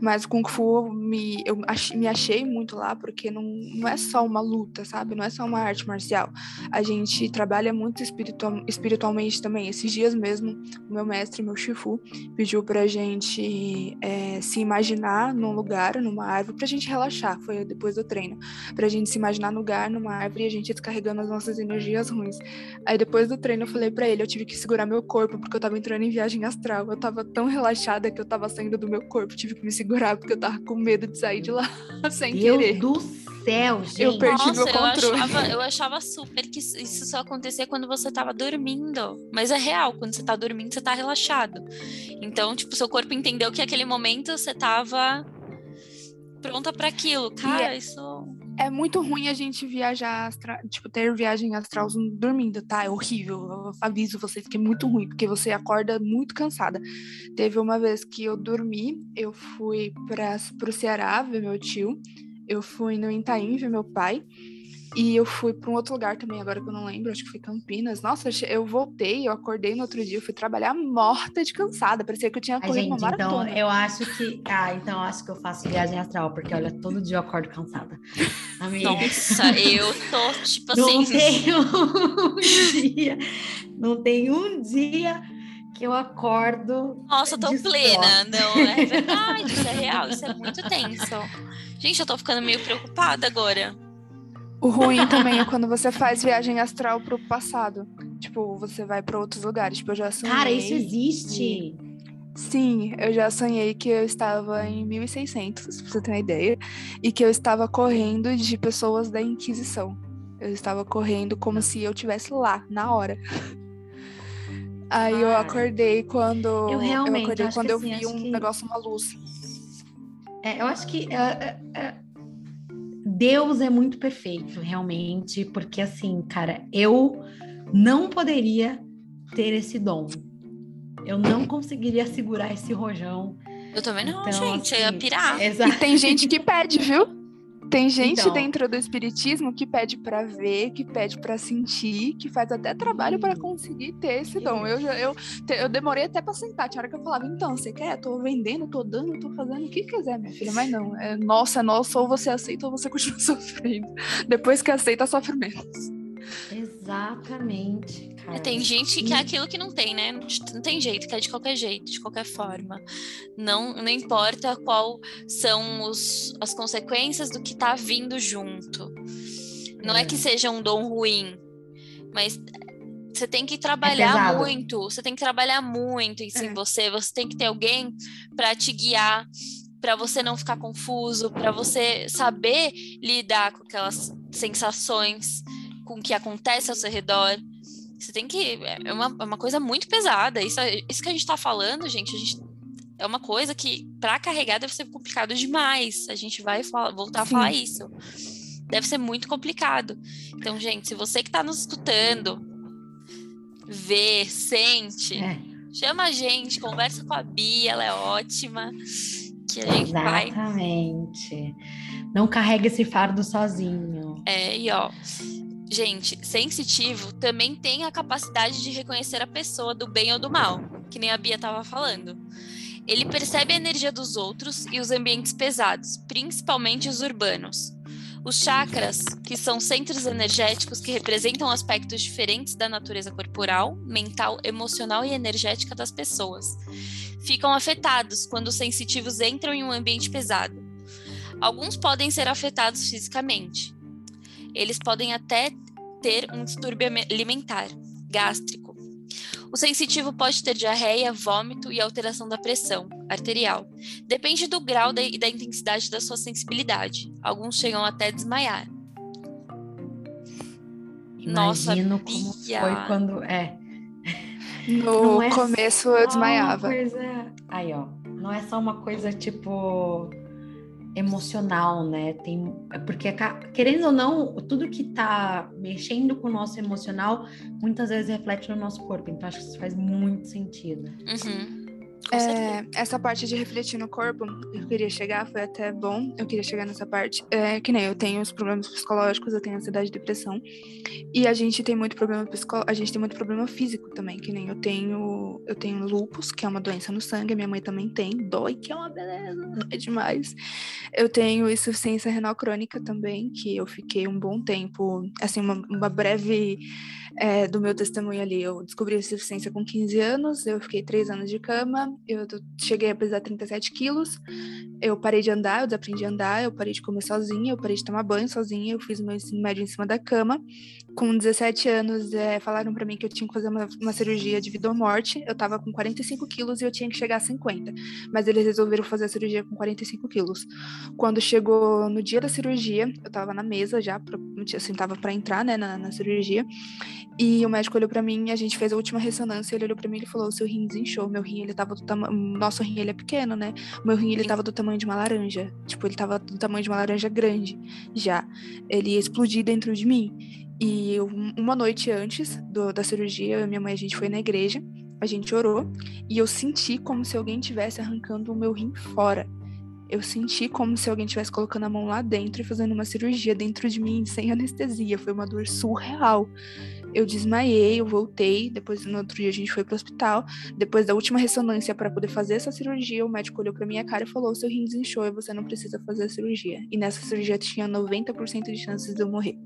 Mas o Kung Fu, me, eu me achei muito lá, porque não, não é só uma luta, sabe? Não é só uma arte marcial. A gente trabalha muito espiritual, espiritualmente também. Esses dias mesmo, o meu mestre, meu Shifu, pediu pra gente é, se imaginar num lugar, numa árvore, pra gente relaxar, foi depois do treino. Pra gente se imaginar no lugar, numa árvore, e a gente descarregando as nossas energias ruins. Aí depois do treino eu falei para ele, eu tive que segurar meu corpo porque eu tava entrando em viagem astral. Eu tava tão relaxada que eu tava saindo do meu corpo, tive que me segurar porque eu tava com medo de sair de lá [laughs] sem Deus querer. do céu, gente. Eu perdi Nossa, meu controle. Eu achava, eu achava super que isso só acontecia quando você tava dormindo. Mas é real, quando você tá dormindo, você tá relaxado. Então, tipo, seu corpo entendeu que aquele momento você tava pronta para aquilo. Cara, isso é muito ruim a gente viajar, astra... tipo, ter viagem astral dormindo, tá? É horrível. Eu aviso vocês que é muito ruim, porque você acorda muito cansada. Teve uma vez que eu dormi, eu fui para pro Ceará ver meu tio, eu fui no Itaim ver meu pai. E eu fui para um outro lugar também, agora que eu não lembro, acho que foi Campinas. Nossa, eu voltei, eu acordei no outro dia, eu fui trabalhar morta de cansada, parecia que eu tinha corrido gente, uma maratona. Então, eu acho que, ah, então eu acho que eu faço viagem astral, porque olha, todo dia eu acordo cansada. Amiga. Nossa, eu tô tipo não assim. Tem um [laughs] dia, não tem um dia que eu acordo. Nossa, eu tô plena. Não, é verdade, isso é real, isso é muito tenso. Gente, eu tô ficando meio preocupada agora. O ruim também é quando você faz viagem astral pro passado. Tipo, você vai para outros lugares. Tipo, eu já sonhei. Cara, isso existe. Sim, eu já sonhei que eu estava em 1600, pra você ter uma ideia, e que eu estava correndo de pessoas da Inquisição. Eu estava correndo como se eu estivesse lá, na hora. [laughs] Aí eu acordei quando eu realmente eu acordei quando eu assim, vi um que... negócio, uma luz. É, eu acho que é, é, Deus é muito perfeito, realmente, porque assim, cara, eu não poderia ter esse dom. Eu não conseguiria segurar esse rojão. Eu também não, então, gente, assim, eu ia assim, pirar. [laughs] Exato. E tem gente que pede, viu? Tem gente então, dentro do espiritismo que pede para ver, que pede para sentir, que faz até trabalho para conseguir ter esse dom. Eu, eu, eu demorei até para sentar. Tinha hora que eu falava, então, você quer? Tô vendendo, tô dando, tô fazendo o que quiser, minha filha. Mas não, é nossa, é nossa, ou você aceita ou você [laughs] continua sofrendo. Depois que aceita, sofre menos. Exatamente, cara. Tem gente que é aquilo que não tem, né? Não tem jeito, que é de qualquer jeito, de qualquer forma. Não, não importa qual são os, as consequências do que tá vindo junto. Não é, é que seja um dom ruim, mas você tem que trabalhar é muito, você tem que trabalhar muito em é. você, você tem que ter alguém para te guiar, para você não ficar confuso, para você saber lidar com aquelas sensações, com o que acontece ao seu redor. Você tem que. É uma, é uma coisa muito pesada. Isso, isso que a gente está falando, gente, a gente, é uma coisa que, para carregar, deve ser complicado demais. A gente vai falar, voltar a falar isso. Deve ser muito complicado. Então, gente, se você que está nos escutando, vê, sente, é. chama a gente, conversa com a Bia, ela é ótima que a gente Exatamente. vai. Não carrega esse fardo sozinho. É, e ó, gente, sensitivo também tem a capacidade de reconhecer a pessoa do bem ou do mal, que nem a Bia tava falando. Ele percebe a energia dos outros e os ambientes pesados, principalmente os urbanos. Os chakras, que são centros energéticos que representam aspectos diferentes da natureza corporal, mental, emocional e energética das pessoas ficam afetados quando os sensitivos entram em um ambiente pesado. Alguns podem ser afetados fisicamente. Eles podem até ter um distúrbio alimentar, gástrico. O sensitivo pode ter diarreia, vômito e alteração da pressão arterial. Depende do grau e da intensidade da sua sensibilidade. Alguns chegam até a desmaiar. Imagino Nossa, como foi quando é no [laughs] é começo eu desmaiava. Coisa... Aí, ó. Não é só uma coisa tipo emocional, né? Tem porque querendo ou não, tudo que tá mexendo com o nosso emocional muitas vezes reflete no nosso corpo. Então acho que isso faz muito sentido. Uhum. É, essa parte de refletir no corpo, eu queria chegar, foi até bom, eu queria chegar nessa parte. É, que nem eu tenho os problemas psicológicos, eu tenho ansiedade e depressão. E a gente tem muito problema psicológico, a gente tem muito problema físico também, que nem eu tenho, eu tenho lupus, que é uma doença no sangue, a minha mãe também tem, dói, que é uma beleza, [laughs] dói demais. Eu tenho insuficiência renal crônica também, que eu fiquei um bom tempo, assim, uma, uma breve é, do meu testemunho ali. Eu descobri a insuficiência com 15 anos, eu fiquei 3 anos de cama, eu cheguei a pesar 37 quilos, eu parei de andar, eu desaprendi a andar, eu parei de comer sozinha, eu parei de tomar banho sozinha, eu fiz meu ensino médio em cima da cama. Com 17 anos, é, falaram para mim que eu tinha que fazer uma, uma, cirurgia de vida ou morte. Eu tava com 45 quilos e eu tinha que chegar a 50. Mas eles resolveram fazer a cirurgia com 45 quilos. Quando chegou no dia da cirurgia, eu tava na mesa já, pra, assim, tava pra entrar, né, na, na cirurgia. E o médico olhou para mim, a gente fez a última ressonância, ele olhou para mim e falou: "O seu rim desinchou, meu rim ele tava do tamanho, nosso rim ele é pequeno, né? Meu rim ele tava do tamanho de uma laranja, tipo, ele tava do tamanho de uma laranja grande já. Ele ia explodir dentro de mim. E uma noite antes do, da cirurgia, eu e minha mãe a gente foi na igreja, a gente orou e eu senti como se alguém tivesse arrancando o meu rim fora. Eu senti como se alguém estivesse colocando a mão lá dentro e fazendo uma cirurgia dentro de mim sem anestesia. Foi uma dor surreal eu desmaiei, eu voltei, depois no outro dia a gente foi pro hospital, depois da última ressonância para poder fazer essa cirurgia, o médico olhou para minha cara e falou: "Seu rim desinchou e você não precisa fazer a cirurgia". E nessa cirurgia tinha 90% de chances de eu morrer.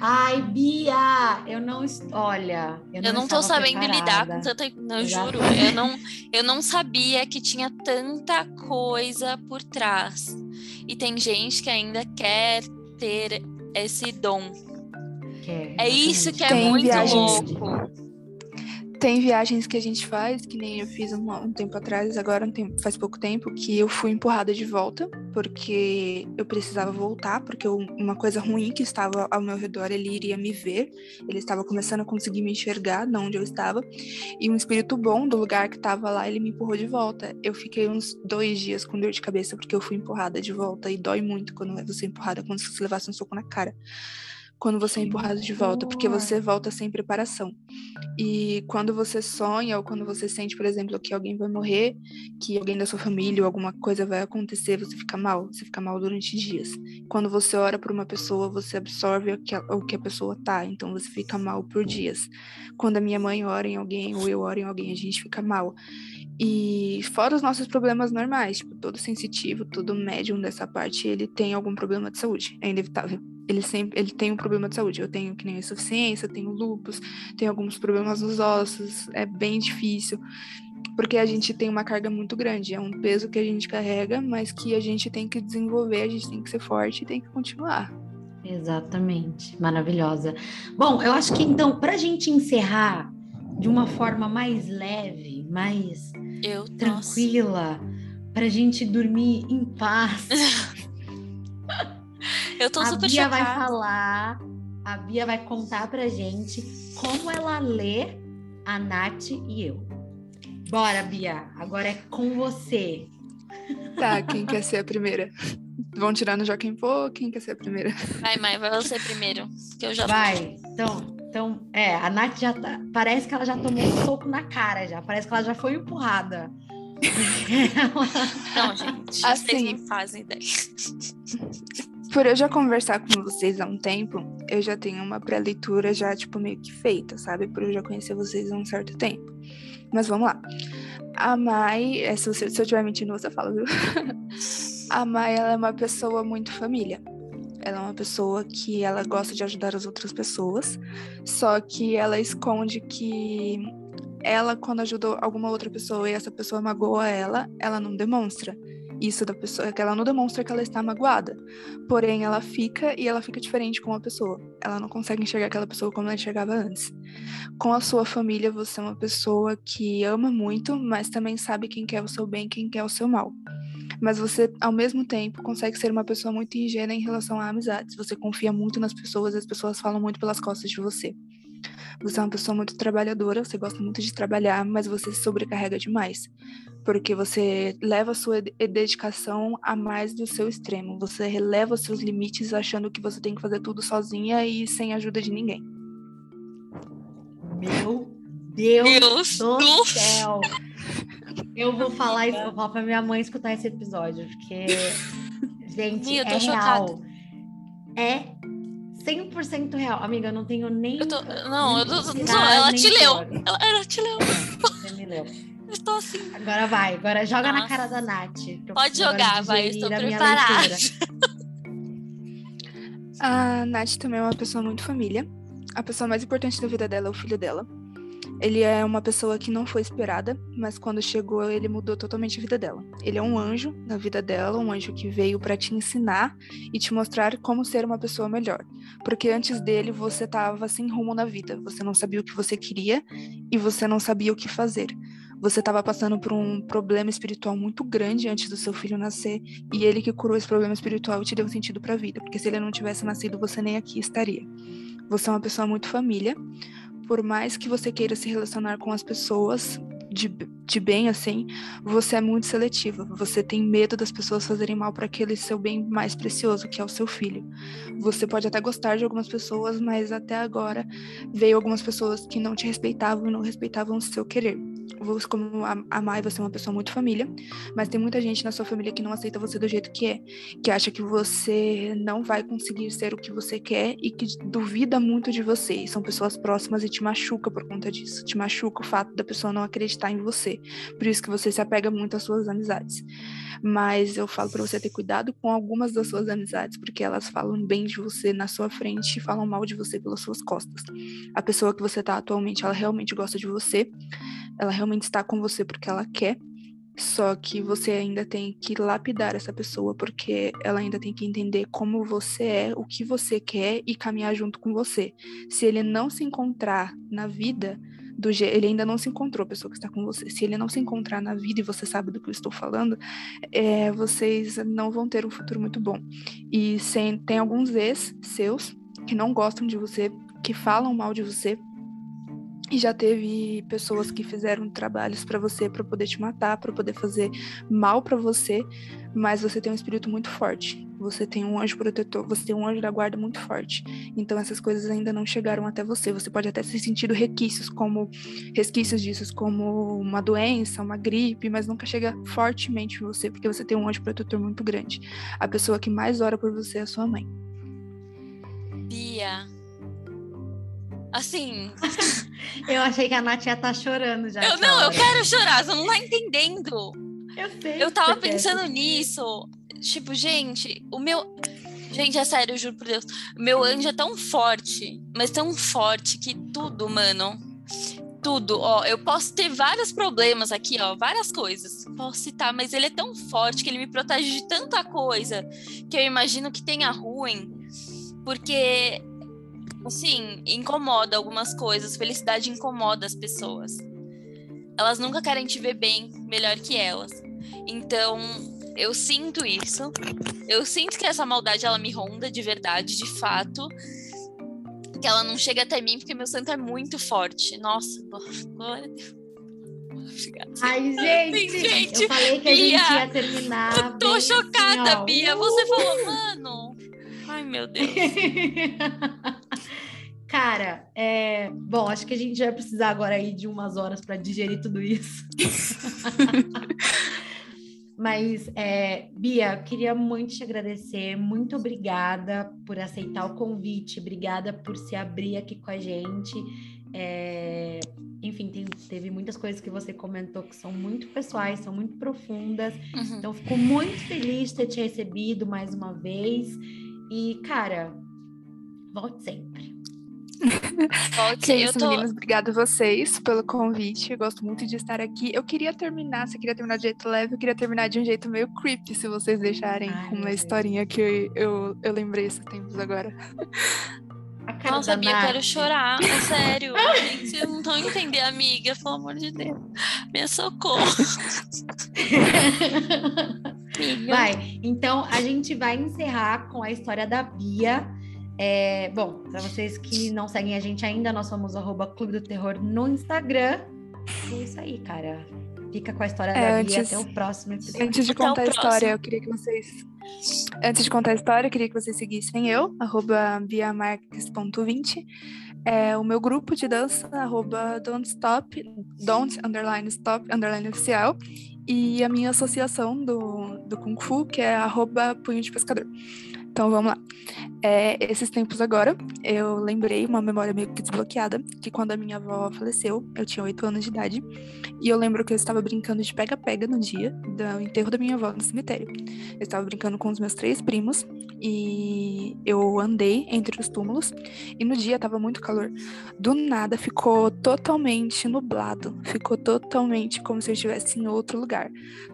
Ai, Bia, eu não olha, eu não, eu não tô sabendo preparada. lidar com tanta, não juro, eu não, eu não sabia que tinha tanta coisa por trás. E tem gente que ainda quer ter esse dom. É, é isso que é Tem muito viagens... louco. Tem viagens que a gente faz, que nem eu fiz um, um tempo atrás, agora um tempo, faz pouco tempo, que eu fui empurrada de volta, porque eu precisava voltar, porque eu, uma coisa ruim que estava ao meu redor, ele iria me ver, ele estava começando a conseguir me enxergar de onde eu estava, e um espírito bom do lugar que estava lá, ele me empurrou de volta. Eu fiquei uns dois dias com dor de cabeça, porque eu fui empurrada de volta, e dói muito quando você é empurrada, quando você levasse um soco na cara quando você é empurrado de volta, porque você volta sem preparação. E quando você sonha ou quando você sente, por exemplo, que alguém vai morrer, que alguém da sua família ou alguma coisa vai acontecer, você fica mal, você fica mal durante dias. Quando você ora por uma pessoa, você absorve o que a, pessoa tá, então você fica mal por dias. Quando a minha mãe ora em alguém ou eu oro em alguém, a gente fica mal. E fora os nossos problemas normais, tipo, todo sensitivo, todo médium dessa parte, ele tem algum problema de saúde, é inevitável. Ele sempre ele tem um problema de saúde. Eu tenho que nem insuficiência, tenho lúpus, tenho alguns problemas nos ossos, é bem difícil. Porque a gente tem uma carga muito grande, é um peso que a gente carrega, mas que a gente tem que desenvolver, a gente tem que ser forte e tem que continuar. Exatamente, maravilhosa. Bom, eu acho que então, para a gente encerrar de uma forma mais leve, mais Eu, tranquila, para a gente dormir em paz, [laughs] Eu tô a super Bia vai falar, a Bia vai contar pra gente como ela lê a Nath e eu. Bora, Bia, agora é com você. Tá, quem quer ser a primeira? Vão tirar no Joaquim Pô, quem quer ser a primeira? Vai, mãe, vai você primeiro. Que eu já Vai, então, então, é, a Nath já tá, parece que ela já tomou um soco na cara já, parece que ela já foi empurrada. [laughs] Não, gente. Assim. Vocês não fazem ideia. Por eu já conversar com vocês há um tempo, eu já tenho uma pré-leitura já, tipo, meio que feita, sabe? Por eu já conhecer vocês há um certo tempo. Mas vamos lá. A Mai, é, se eu estiver mentindo, você fala, viu? [laughs] A Mai, ela é uma pessoa muito família. Ela é uma pessoa que ela gosta de ajudar as outras pessoas, só que ela esconde que ela, quando ajudou alguma outra pessoa e essa pessoa magoa ela, ela não demonstra isso da pessoa, que ela não demonstra que ela está magoada. Porém, ela fica e ela fica diferente com a pessoa. Ela não consegue enxergar aquela pessoa como ela enxergava antes. Com a sua família, você é uma pessoa que ama muito, mas também sabe quem quer o seu bem, quem quer o seu mal. Mas você, ao mesmo tempo, consegue ser uma pessoa muito ingênua em relação a amizades. Você confia muito nas pessoas e as pessoas falam muito pelas costas de você. Você é uma pessoa muito trabalhadora, você gosta muito de trabalhar, mas você se sobrecarrega demais. Porque você leva a sua de- dedicação a mais do seu extremo. Você releva os seus limites achando que você tem que fazer tudo sozinha e sem ajuda de ninguém. Meu Deus Deus do do céu! Eu vou falar isso, eu vou falar pra minha mãe escutar esse episódio, porque, [laughs] gente, Ih, eu tô é chocada. real. É 100% real. Amiga, eu não tenho nem. Eu tô. Não, eu tô. nem não, ela nem te leu. Ela, ela te leu. Você me leu. [laughs] Eu tô assim. Agora vai, agora joga na Nossa. cara da Nath. Pode jogar, vai. Estou preparada. [laughs] A Nath também é uma pessoa muito família. A pessoa mais importante da vida dela é o filho dela. Ele é uma pessoa que não foi esperada, mas quando chegou, ele mudou totalmente a vida dela. Ele é um anjo na vida dela, um anjo que veio para te ensinar e te mostrar como ser uma pessoa melhor. Porque antes dele, você estava sem rumo na vida. Você não sabia o que você queria e você não sabia o que fazer. Você estava passando por um problema espiritual muito grande antes do seu filho nascer e ele que curou esse problema espiritual e te deu sentido para a vida, porque se ele não tivesse nascido, você nem aqui estaria. Você é uma pessoa muito família, por mais que você queira se relacionar com as pessoas de, de bem assim, você é muito seletiva. Você tem medo das pessoas fazerem mal para aquele seu bem mais precioso, que é o seu filho. Você pode até gostar de algumas pessoas, mas até agora veio algumas pessoas que não te respeitavam e não respeitavam o seu querer. Você, como a, Mai, você é uma pessoa muito família, mas tem muita gente na sua família que não aceita você do jeito que é, que acha que você não vai conseguir ser o que você quer e que duvida muito de você. E são pessoas próximas e te machuca por conta disso. Te machuca o fato da pessoa não acreditar em você. Por isso que você se apega muito às suas amizades. Mas eu falo para você ter cuidado com algumas das suas amizades, porque elas falam bem de você na sua frente e falam mal de você pelas suas costas. A pessoa que você tá atualmente, ela realmente gosta de você, ela realmente está com você porque ela quer, só que você ainda tem que lapidar essa pessoa, porque ela ainda tem que entender como você é, o que você quer e caminhar junto com você. Se ele não se encontrar na vida, do je... ele ainda não se encontrou, a pessoa que está com você. Se ele não se encontrar na vida, e você sabe do que eu estou falando, é, vocês não vão ter um futuro muito bom. E sem... tem alguns ex seus que não gostam de você, que falam mal de você, e já teve pessoas que fizeram trabalhos para você para poder te matar, para poder fazer mal para você, mas você tem um espírito muito forte. Você tem um anjo protetor, você tem um anjo da guarda muito forte. Então essas coisas ainda não chegaram até você. Você pode até ter sentido resquícios como resquícios disso, como uma doença, uma gripe, mas nunca chega fortemente em você, porque você tem um anjo protetor muito grande. A pessoa que mais ora por você é a sua mãe. Bia. Assim, [laughs] Eu achei que a Nath ia estar chorando já. eu não, eu hora. quero chorar, você não tá entendendo. Eu sei. Eu tava pensando nisso. Tipo, gente, o meu. Gente, é sério, eu juro por Deus. Meu anjo é tão forte, mas tão forte que tudo, mano. Tudo, ó, eu posso ter vários problemas aqui, ó, várias coisas. Posso citar, mas ele é tão forte que ele me protege de tanta coisa que eu imagino que tenha ruim. Porque, assim, incomoda algumas coisas. Felicidade incomoda as pessoas. Elas nunca querem te ver bem, melhor que elas. Então, eu sinto isso. Eu sinto que essa maldade ela me ronda de verdade, de fato. Que ela não chega até mim porque meu santo é muito forte. Nossa, glória a Deus. Ai, gente, gente, eu falei que a Bia, gente ia terminar. Eu tô chocada, assim, Bia. Você falou, mano. Ai, meu Deus. [laughs] Cara, é... bom, acho que a gente vai precisar agora aí de umas horas para digerir tudo isso. [laughs] Mas, é, Bia, queria muito te agradecer. Muito obrigada por aceitar o convite. Obrigada por se abrir aqui com a gente. É, enfim, tem, teve muitas coisas que você comentou que são muito pessoais, são muito profundas. Uhum. Então, fico muito feliz de ter te recebido mais uma vez. E, cara, volte sempre. Volte, é isso, tô... meninas. Obrigada a vocês pelo convite. Eu gosto muito de estar aqui. Eu queria terminar, se queria terminar de jeito leve, eu queria terminar de um jeito meio creepy, se vocês deixarem Ai, uma historinha que eu, eu, eu lembrei esses tempos agora. Nossa, Bia, eu quero chorar. É sério. [laughs] Gente, vocês não estão entendendo, amiga. Pelo amor de Deus. Me socorro. [laughs] vai, então a gente vai encerrar com a história da Bia. É, bom, para vocês que não seguem a gente ainda, nós somos arroba Clube do Terror no Instagram. E é isso aí, cara. Fica com a história é, da antes, até o próximo episódio. Antes de contar a história, eu queria que vocês. Antes de contar a história, eu queria que vocês seguissem eu, arroba biamarques.20. É, o meu grupo de dança, arroba don't stop, don't underline stop, underline oficial. E a minha associação do, do Kung Fu, que é arroba punho de pescador. Então vamos lá. É, esses tempos agora, eu lembrei uma memória meio que desbloqueada, que quando a minha avó faleceu, eu tinha oito anos de idade, e eu lembro que eu estava brincando de pega-pega no dia do enterro da minha avó no cemitério. Eu estava brincando com os meus três primos, e eu andei entre os túmulos, e no dia estava muito calor. Do nada ficou totalmente nublado, ficou totalmente como se eu estivesse em outro lugar.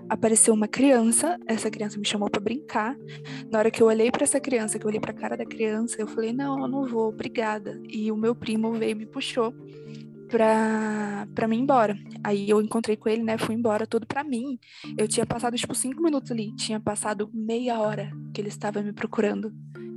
Apareceu uma criança, essa criança me chamou para brincar. Na hora que eu olhei para essa criança, que eu olhei para a cara da criança, eu falei: "Não, eu não vou, obrigada". E o meu primo veio e me puxou pra mim ir embora. Aí eu encontrei com ele, né? Fui embora, tudo pra mim. Eu tinha passado, tipo, cinco minutos ali. Tinha passado meia hora que ele estava me procurando.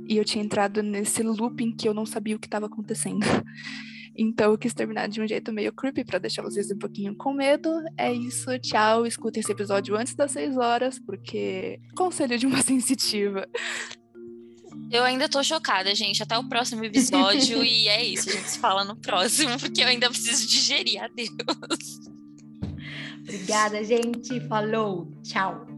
E eu tinha entrado nesse looping que eu não sabia o que estava acontecendo. [laughs] Então eu quis terminar de um jeito meio creepy para deixar vocês um pouquinho com medo. É isso, tchau. Escutem esse episódio antes das seis horas, porque conselho de uma [laughs] sensitiva. Eu ainda tô chocada, gente. Até o próximo episódio. e é isso, a gente se fala no próximo, porque eu ainda preciso digerir. Adeus. Obrigada, gente. Falou. Tchau.